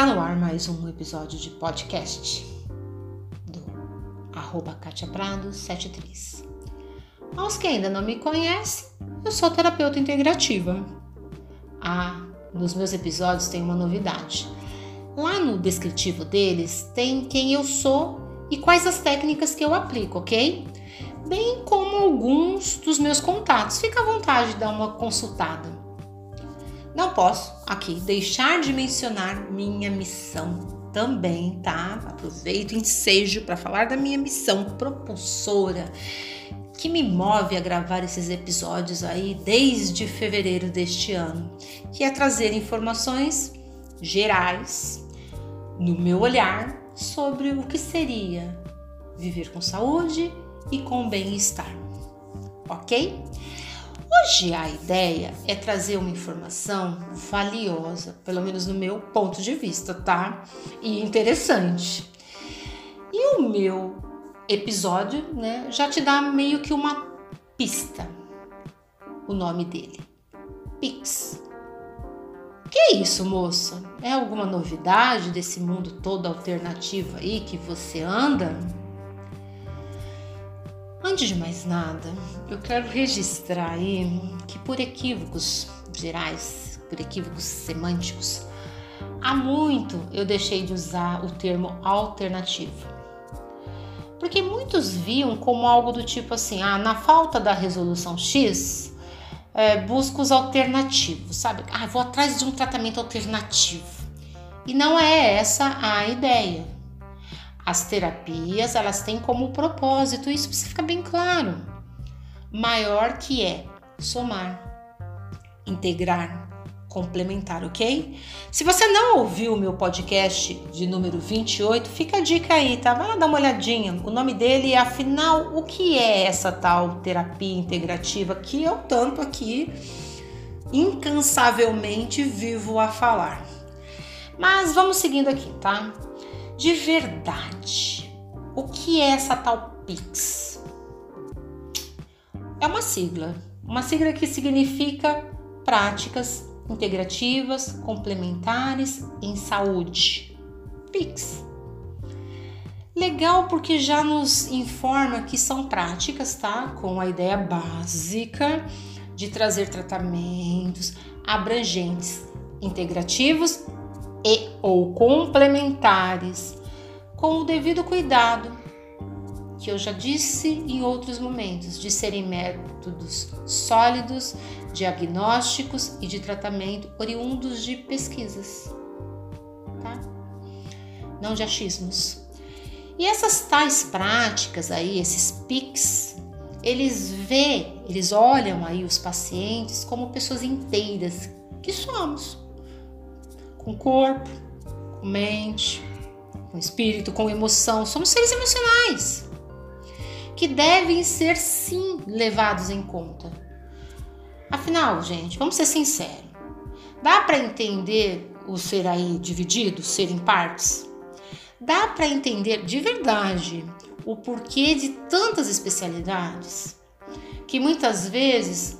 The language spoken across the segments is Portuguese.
Está no ar mais um episódio de podcast do arroba Katia Prado 73. Aos que ainda não me conhecem, eu sou terapeuta integrativa. Ah, nos meus episódios tem uma novidade. Lá no descritivo deles tem quem eu sou e quais as técnicas que eu aplico, ok? Bem como alguns dos meus contatos. Fica à vontade de dar uma consultada. Não posso aqui deixar de mencionar minha missão também, tá? Aproveito ensejo para falar da minha missão propulsora que me move a gravar esses episódios aí desde fevereiro deste ano, que é trazer informações gerais no meu olhar sobre o que seria viver com saúde e com bem-estar. OK? Hoje a ideia é trazer uma informação valiosa, pelo menos no meu ponto de vista, tá? E interessante. E o meu episódio, né, já te dá meio que uma pista. O nome dele. Pix. Que é isso, moça? É alguma novidade desse mundo todo alternativo aí que você anda? Antes de mais nada, eu quero registrar aí que por equívocos gerais, por equívocos semânticos, há muito eu deixei de usar o termo alternativo. Porque muitos viam como algo do tipo assim, ah, na falta da resolução X, é, busco os alternativos, sabe? Ah, vou atrás de um tratamento alternativo. E não é essa a ideia. As terapias, elas têm como propósito, isso precisa ficar bem claro, maior que é somar, integrar, complementar, ok? Se você não ouviu o meu podcast de número 28, fica a dica aí, tá? Vai lá dar uma olhadinha. O nome dele é, afinal, o que é essa tal terapia integrativa que eu tanto aqui incansavelmente vivo a falar. Mas vamos seguindo aqui, tá? De verdade. O que é essa tal PIX? É uma sigla, uma sigla que significa práticas integrativas complementares em saúde. PIX. Legal porque já nos informa que são práticas, tá? Com a ideia básica de trazer tratamentos abrangentes, integrativos e ou complementares, com o devido cuidado, que eu já disse em outros momentos, de serem métodos sólidos, diagnósticos e de tratamento oriundos de pesquisas, tá? Não de achismos. E essas tais práticas aí, esses PICs, eles vê, eles olham aí os pacientes como pessoas inteiras que somos, com corpo, com mente, com espírito, com emoção. Somos seres emocionais que devem ser sim levados em conta. Afinal, gente, vamos ser sinceros. Dá para entender o ser aí dividido, ser em partes? Dá para entender de verdade o porquê de tantas especialidades que muitas vezes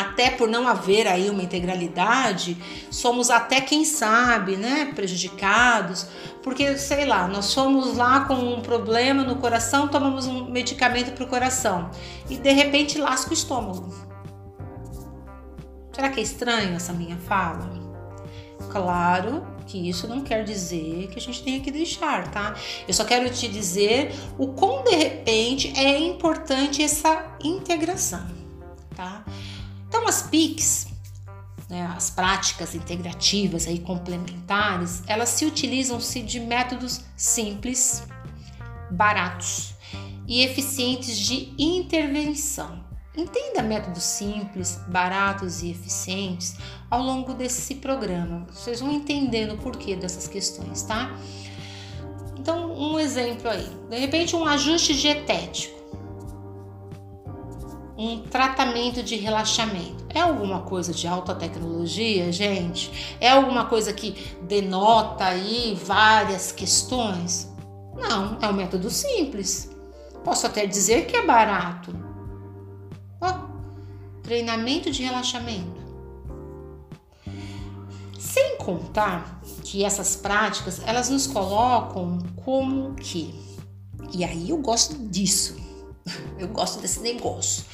até por não haver aí uma integralidade, somos até quem sabe, né, prejudicados, porque sei lá, nós fomos lá com um problema no coração, tomamos um medicamento para o coração e de repente lasca o estômago. Será que é estranho essa minha fala? Claro que isso não quer dizer que a gente tenha que deixar, tá? Eu só quero te dizer o quão de repente é importante essa integração, tá? Então, as PICs, né, as práticas integrativas e complementares, elas se utilizam-se de métodos simples, baratos e eficientes de intervenção. Entenda métodos simples, baratos e eficientes ao longo desse programa. Vocês vão entendendo o porquê dessas questões, tá? Então, um exemplo aí. De repente, um ajuste dietético um tratamento de relaxamento. É alguma coisa de alta tecnologia, gente? É alguma coisa que denota aí várias questões? Não, é um método simples. Posso até dizer que é barato. Oh, treinamento de relaxamento. Sem contar que essas práticas, elas nos colocam como que? E aí eu gosto disso. Eu gosto desse negócio.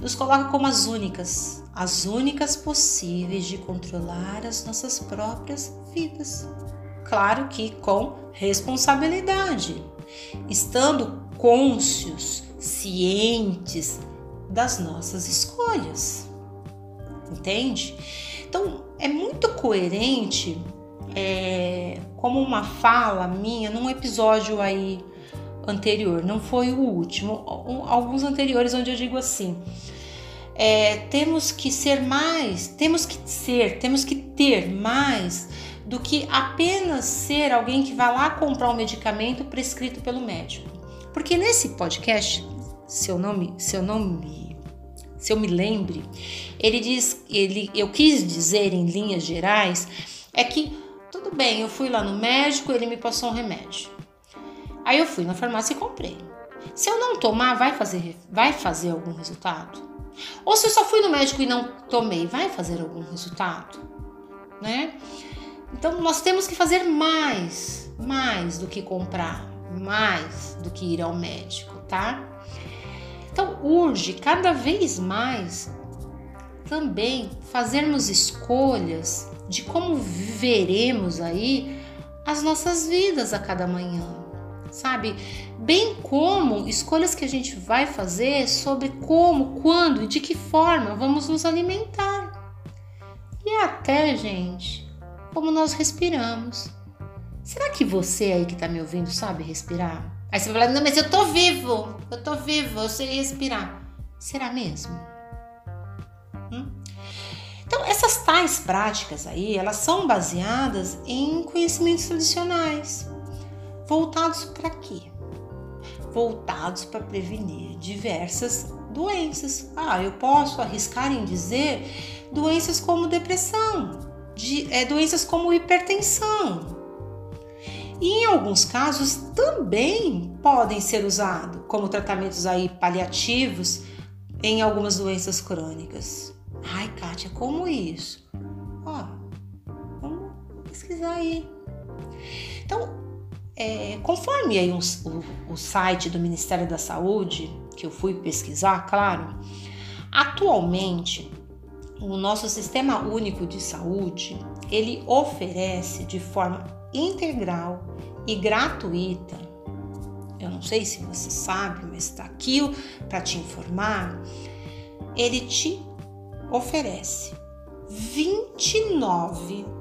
Nos coloca como as únicas, as únicas possíveis de controlar as nossas próprias vidas. Claro que com responsabilidade, estando cônscios, cientes das nossas escolhas. Entende? Então é muito coerente, é, como uma fala minha num episódio aí anterior, não foi o último, alguns anteriores onde eu digo assim. É, temos que ser mais, temos que ser, temos que ter mais do que apenas ser alguém que vai lá comprar um medicamento prescrito pelo médico. Porque nesse podcast, se eu não me, se eu não me, se eu me lembre, ele diz, ele, eu quis dizer em linhas gerais, é que tudo bem, eu fui lá no médico, ele me passou um remédio. Aí eu fui na farmácia e comprei. Se eu não tomar, vai fazer, vai fazer algum resultado? Ou se eu só fui no médico e não tomei, vai fazer algum resultado? Né? Então nós temos que fazer mais, mais do que comprar, mais do que ir ao médico, tá? Então urge cada vez mais também fazermos escolhas de como viveremos aí as nossas vidas a cada manhã, sabe? Bem como escolhas que a gente vai fazer sobre como, quando e de que forma vamos nos alimentar. E até, gente, como nós respiramos. Será que você aí que está me ouvindo sabe respirar? Aí você vai falar, não, mas eu tô vivo, eu tô vivo, eu sei respirar. Será mesmo? Hum? Então, essas tais práticas aí, elas são baseadas em conhecimentos tradicionais. Voltados para quê? Voltados para prevenir diversas doenças. Ah, eu posso arriscar em dizer doenças como depressão, de é, doenças como hipertensão. E em alguns casos também podem ser usados como tratamentos aí paliativos em algumas doenças crônicas. Ai, Kátia, como isso? Ó, vamos pesquisar aí. Então, é, conforme aí um, o, o site do Ministério da Saúde, que eu fui pesquisar, claro, atualmente o nosso sistema único de saúde, ele oferece de forma integral e gratuita. Eu não sei se você sabe, mas está aqui para te informar. Ele te oferece 29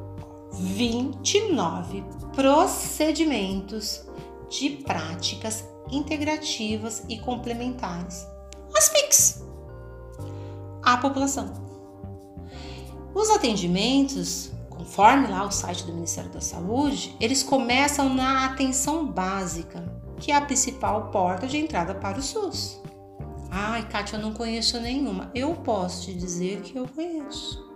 29 procedimentos de práticas integrativas e complementares. As PICs. A população. Os atendimentos, conforme lá o site do Ministério da Saúde, eles começam na atenção básica, que é a principal porta de entrada para o SUS. Ai, Kátia, eu não conheço nenhuma. Eu posso te dizer que eu conheço.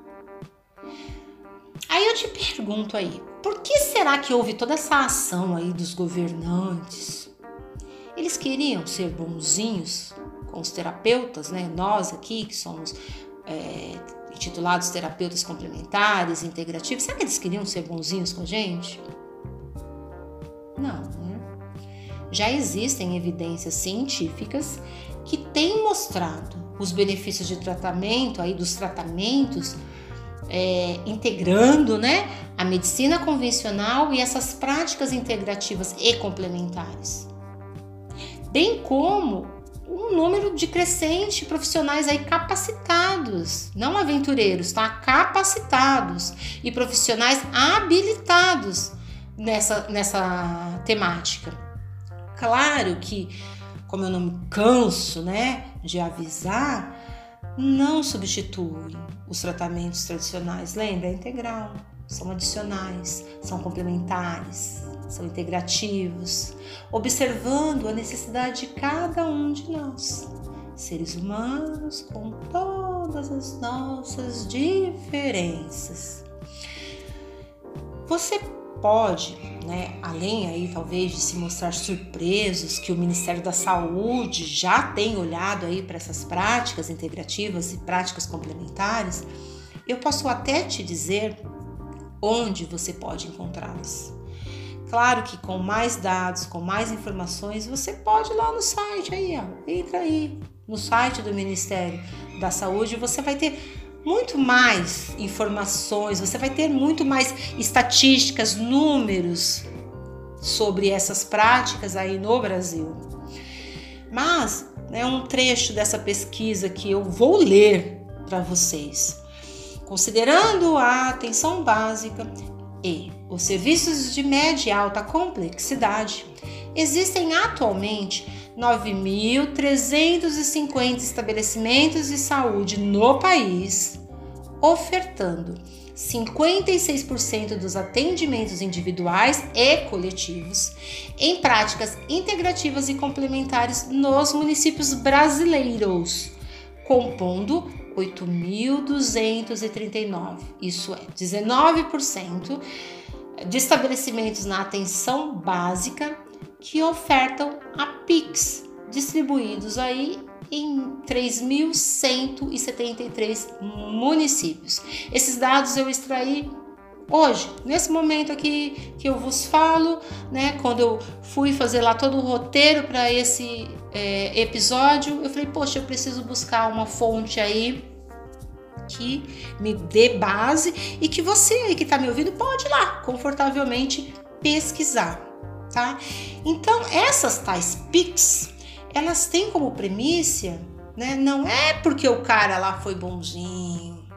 Aí eu te pergunto aí, por que será que houve toda essa ação aí dos governantes? Eles queriam ser bonzinhos com os terapeutas, né? Nós aqui que somos é, intitulados terapeutas complementares, integrativos, será que eles queriam ser bonzinhos com a gente? Não, né? Já existem evidências científicas que têm mostrado os benefícios de tratamento, aí dos tratamentos, é, integrando né, a medicina convencional e essas práticas integrativas e complementares. Bem como um número de crescente profissionais aí capacitados, não aventureiros, tá? Capacitados e profissionais habilitados nessa, nessa temática. Claro que, como eu não me canso, né, de avisar, não substitui os tratamentos tradicionais. Lembra? É integral, são adicionais, são complementares são integrativos, observando a necessidade de cada um de nós, seres humanos com todas as nossas diferenças. Você pode, né, além aí talvez de se mostrar surpresos que o Ministério da Saúde já tem olhado aí para essas práticas integrativas e práticas complementares, eu posso até te dizer onde você pode encontrá-las. Claro que com mais dados, com mais informações, você pode ir lá no site aí, ó, entra aí no site do Ministério da Saúde, você vai ter muito mais informações, você vai ter muito mais estatísticas, números sobre essas práticas aí no Brasil. Mas é né, um trecho dessa pesquisa que eu vou ler para vocês. Considerando a atenção básica e os serviços de média e alta complexidade, existem atualmente 9.350 estabelecimentos de saúde no país, ofertando 56% dos atendimentos individuais e coletivos em práticas integrativas e complementares nos municípios brasileiros, compondo 8.239, isso é 19% de estabelecimentos na atenção básica que ofertam a Pix, distribuídos aí em 3.173 municípios. Esses dados eu extraí hoje, nesse momento aqui que eu vos falo, né? Quando eu fui fazer lá todo o roteiro para esse é, episódio, eu falei, poxa, eu preciso buscar uma fonte aí que me dê base e que você que está me ouvindo pode ir lá confortavelmente pesquisar, tá? Então essas tais PICs, elas têm como premissa, né? Não é porque o cara lá foi bonzinho,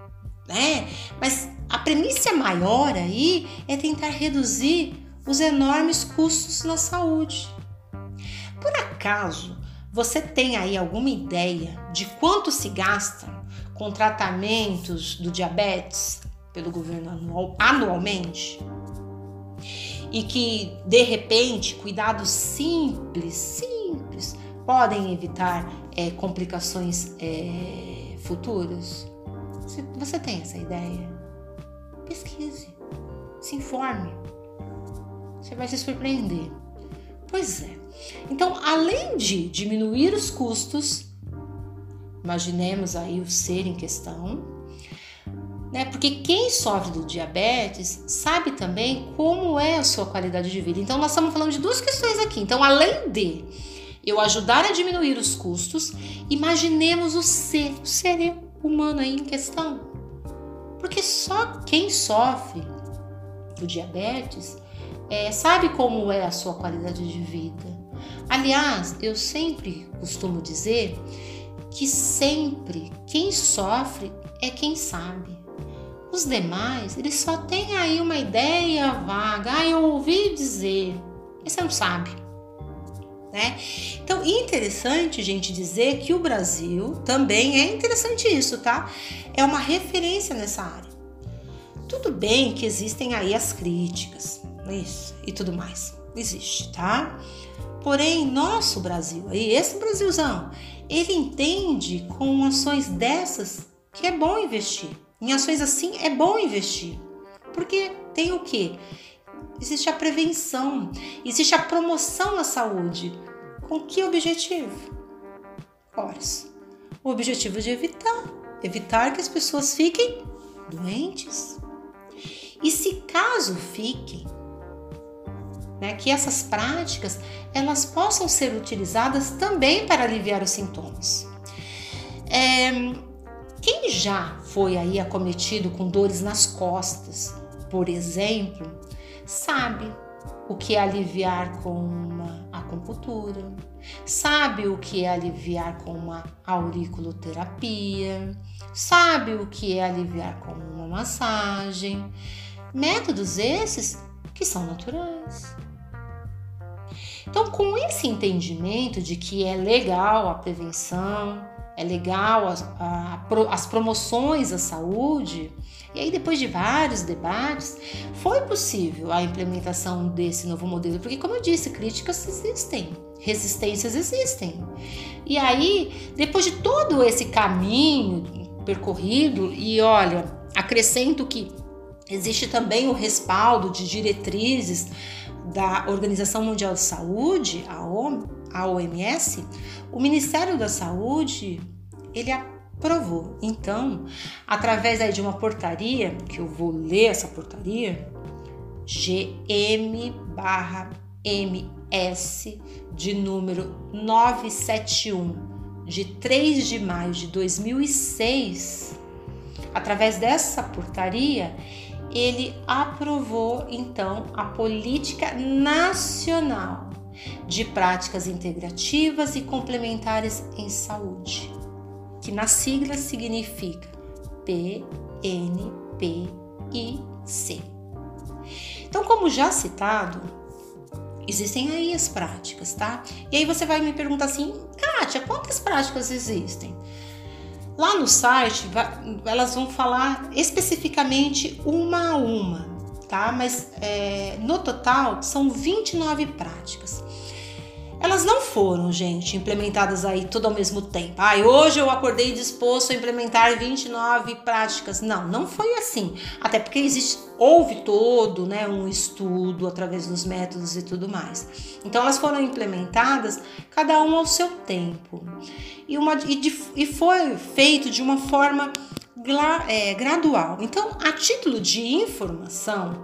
né? Mas a premissa maior aí é tentar reduzir os enormes custos na saúde. Por acaso você tem aí alguma ideia de quanto se gasta com tratamentos do diabetes pelo governo anual, anualmente e que de repente cuidados simples, simples podem evitar é, complicações é, futuras? Você, tem essa ideia? Pesquise, se informe, você vai se surpreender. Pois é. Então, além de diminuir os custos, Imaginemos aí o ser em questão, né? Porque quem sofre do diabetes sabe também como é a sua qualidade de vida. Então nós estamos falando de duas questões aqui. Então, além de eu ajudar a diminuir os custos, imaginemos o ser, o ser humano aí em questão. Porque só quem sofre do diabetes é, sabe como é a sua qualidade de vida. Aliás, eu sempre costumo dizer que sempre quem sofre é quem sabe. Os demais, eles só têm aí uma ideia vaga. Ah, eu ouvi dizer, mas você não sabe. Né? Então, interessante, gente, dizer que o Brasil também é interessante isso, tá? É uma referência nessa área. Tudo bem que existem aí as críticas, isso e tudo mais. Existe, tá? Porém, nosso Brasil, aí, esse Brasilzão, ele entende com ações dessas que é bom investir. Em ações assim é bom investir. Porque tem o que? Existe a prevenção, existe a promoção à saúde. Com que objetivo? Ora, o objetivo de evitar, evitar que as pessoas fiquem doentes. E se caso fiquem, né, que essas práticas elas possam ser utilizadas também para aliviar os sintomas. É, quem já foi aí acometido com dores nas costas, por exemplo, sabe o que é aliviar com uma acupuntura, sabe o que é aliviar com uma auriculoterapia, sabe o que é aliviar com uma massagem. Métodos esses que são naturais. Então, com esse entendimento de que é legal a prevenção, é legal as, a, as promoções à saúde, e aí depois de vários debates, foi possível a implementação desse novo modelo, porque como eu disse, críticas existem, resistências existem. E aí, depois de todo esse caminho percorrido, e olha, acrescento que existe também o respaldo de diretrizes da Organização Mundial de Saúde, a OMS, o Ministério da Saúde, ele provou. Então, através aí de uma portaria, que eu vou ler essa portaria, GM barra MS de número 971 de 3 de maio de 2006, através dessa portaria, ele aprovou então a política nacional de práticas integrativas e complementares em saúde, que na sigla significa PNPIC. Então, como já citado, existem aí as práticas, tá? E aí você vai me perguntar assim, Kátia, quantas práticas existem? Lá no site, elas vão falar especificamente uma a uma, tá? Mas é, no total são 29 práticas. Elas não foram, gente, implementadas aí tudo ao mesmo tempo. Ai, ah, hoje eu acordei disposto a implementar 29 práticas. Não, não foi assim. Até porque existe, houve todo, né, um estudo através dos métodos e tudo mais. Então elas foram implementadas cada um ao seu tempo. E, uma, e, de, e foi feito de uma forma é, gradual. Então, a título de informação,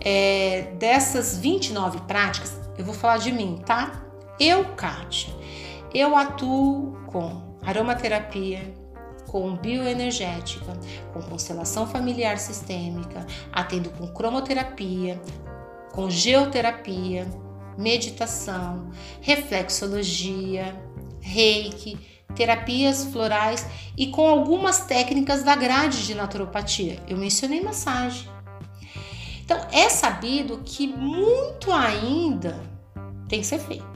é, dessas 29 práticas, eu vou falar de mim, tá? Eu, Kátia, eu atuo com aromaterapia, com bioenergética, com constelação familiar sistêmica, atendo com cromoterapia, com geoterapia, meditação, reflexologia, reiki, terapias florais e com algumas técnicas da grade de naturopatia. Eu mencionei massagem. Então, é sabido que muito ainda tem que ser feito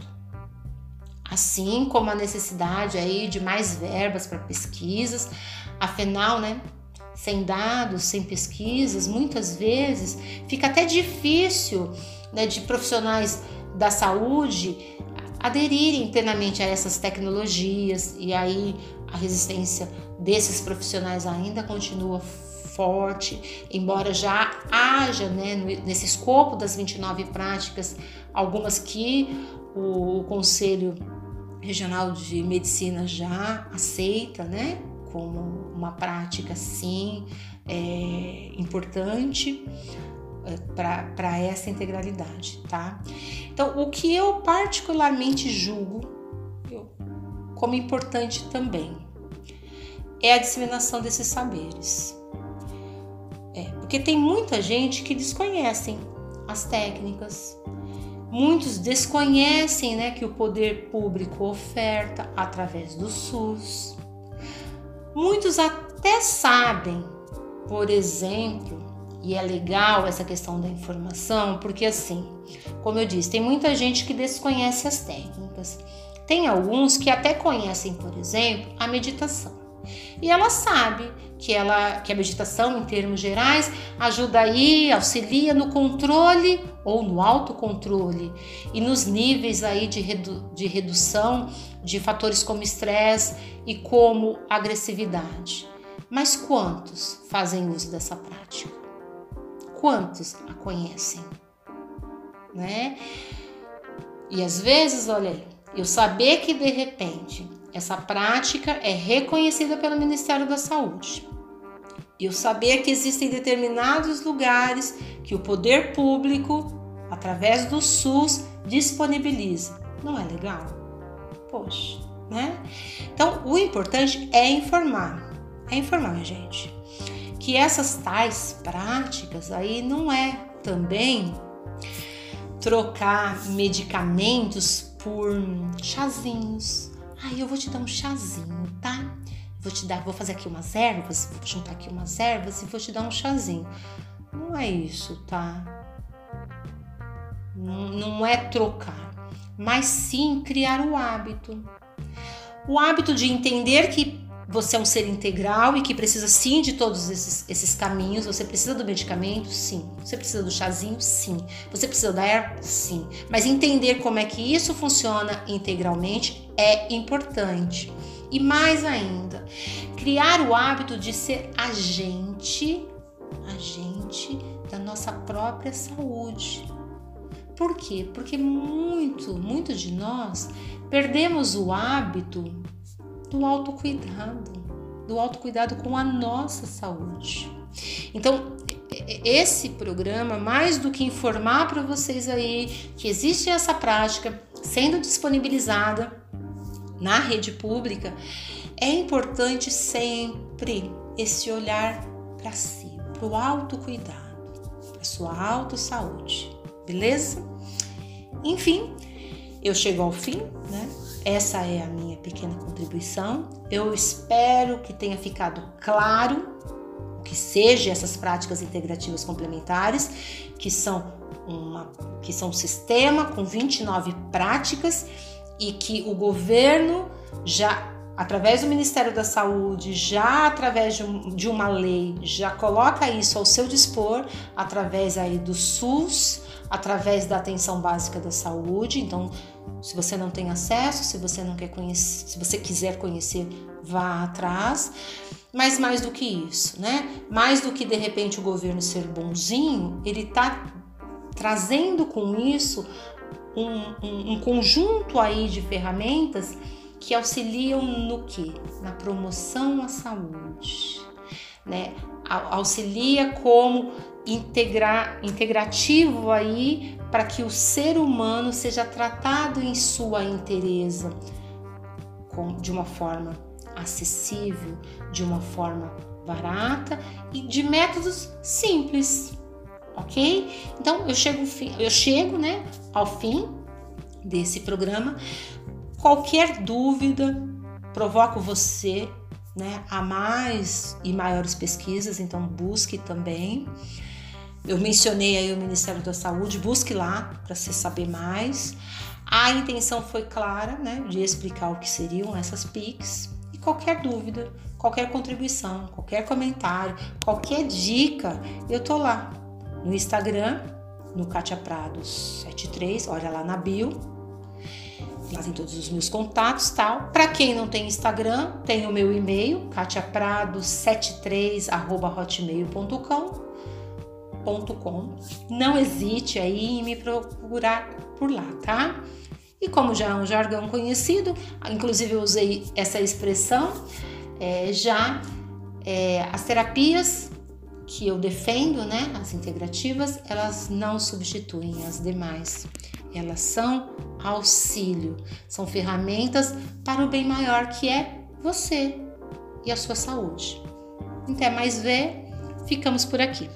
assim como a necessidade aí de mais verbas para pesquisas. Afinal, né, sem dados, sem pesquisas, muitas vezes fica até difícil né, de profissionais da saúde aderirem plenamente a essas tecnologias e aí a resistência desses profissionais ainda continua forte, embora já haja né, nesse escopo das 29 práticas algumas que o, o Conselho Regional de Medicina já aceita, né, como uma prática sim é, importante é, para essa integralidade, tá? Então, o que eu particularmente julgo eu, como importante também é a disseminação desses saberes. É, porque tem muita gente que desconhecem as técnicas, Muitos desconhecem né, que o poder público oferta através do SUS. Muitos até sabem, por exemplo, e é legal essa questão da informação, porque assim, como eu disse, tem muita gente que desconhece as técnicas. Tem alguns que até conhecem, por exemplo, a meditação. E ela sabe que, ela, que a meditação, em termos gerais, ajuda aí, auxilia no controle ou no autocontrole e nos níveis aí de, redu de redução de fatores como estresse e como agressividade. Mas quantos fazem uso dessa prática? Quantos a conhecem? Né? E às vezes, olha aí, eu saber que de repente essa prática é reconhecida pelo Ministério da Saúde. Eu saber que existem determinados lugares que o poder público, através do SUS, disponibiliza. Não é legal? Poxa, né? Então, o importante é informar. É informar, gente, que essas tais práticas aí não é também trocar medicamentos por chazinhos, Ai, eu vou te dar um chazinho, tá? Vou te dar, vou fazer aqui umas ervas, vou juntar aqui umas ervas e vou te dar um chazinho. Não é isso, tá? Não, não é trocar, mas sim criar o hábito. O hábito de entender que você é um ser integral e que precisa sim de todos esses, esses caminhos. Você precisa do medicamento? Sim. Você precisa do chazinho? Sim. Você precisa da erva? Sim. Mas entender como é que isso funciona integralmente é importante. E mais ainda, criar o hábito de ser agente, agente da nossa própria saúde. Por quê? Porque muito, muito de nós perdemos o hábito do autocuidado. do autocuidado com a nossa saúde. Então, esse programa, mais do que informar para vocês aí que existe essa prática sendo disponibilizada na rede pública, é importante sempre esse olhar para si, para o autocuidado, para sua autossaúde, beleza? Enfim, eu chego ao fim, né? Essa é a minha pequena contribuição. Eu espero que tenha ficado claro o que seja essas práticas integrativas complementares, que são uma que são um sistema com 29 práticas e que o governo já através do Ministério da Saúde, já através de, um, de, uma lei, já coloca isso ao seu dispor, através aí do SUS, através da atenção básica da saúde. Então, se você não tem acesso, se você não quer conhecer, se você quiser conhecer, vá atrás. Mas mais do que isso, né? Mais do que de repente o governo ser bonzinho, ele está trazendo com isso um, um, um conjunto aí de ferramentas que auxiliam no que? Na promoção à saúde, né? Auxilia como integrar, integrativo aí para que o ser humano seja tratado em sua inteireza, de uma forma acessível, de uma forma barata e de métodos simples, ok? Então eu chego, eu chego, né, ao fim desse programa Qualquer dúvida, provoco você né, a mais e maiores pesquisas, então busque também. Eu mencionei aí o Ministério da Saúde, busque lá para você saber mais. A intenção foi clara, né, de explicar o que seriam essas PICs e qualquer dúvida, qualquer contribuição, qualquer comentário, qualquer dica, eu tô lá no Instagram, no Katia Prados 73, olha lá na bio, lá todos os meus contatos tal. Para quem não tem Instagram, tem o meu e-mail, katiaprado73@hotmail.com. Não hesite aí em me procurar por lá, tá? E como já é um jargão conhecido, inclusive eu usei essa expressão, é, já é, as terapias que eu defendo, né, as integrativas, elas não substituem as demais. Elas são auxílio, são ferramentas para o bem maior que é você e a sua saúde. Até mais ver, ficamos por aqui.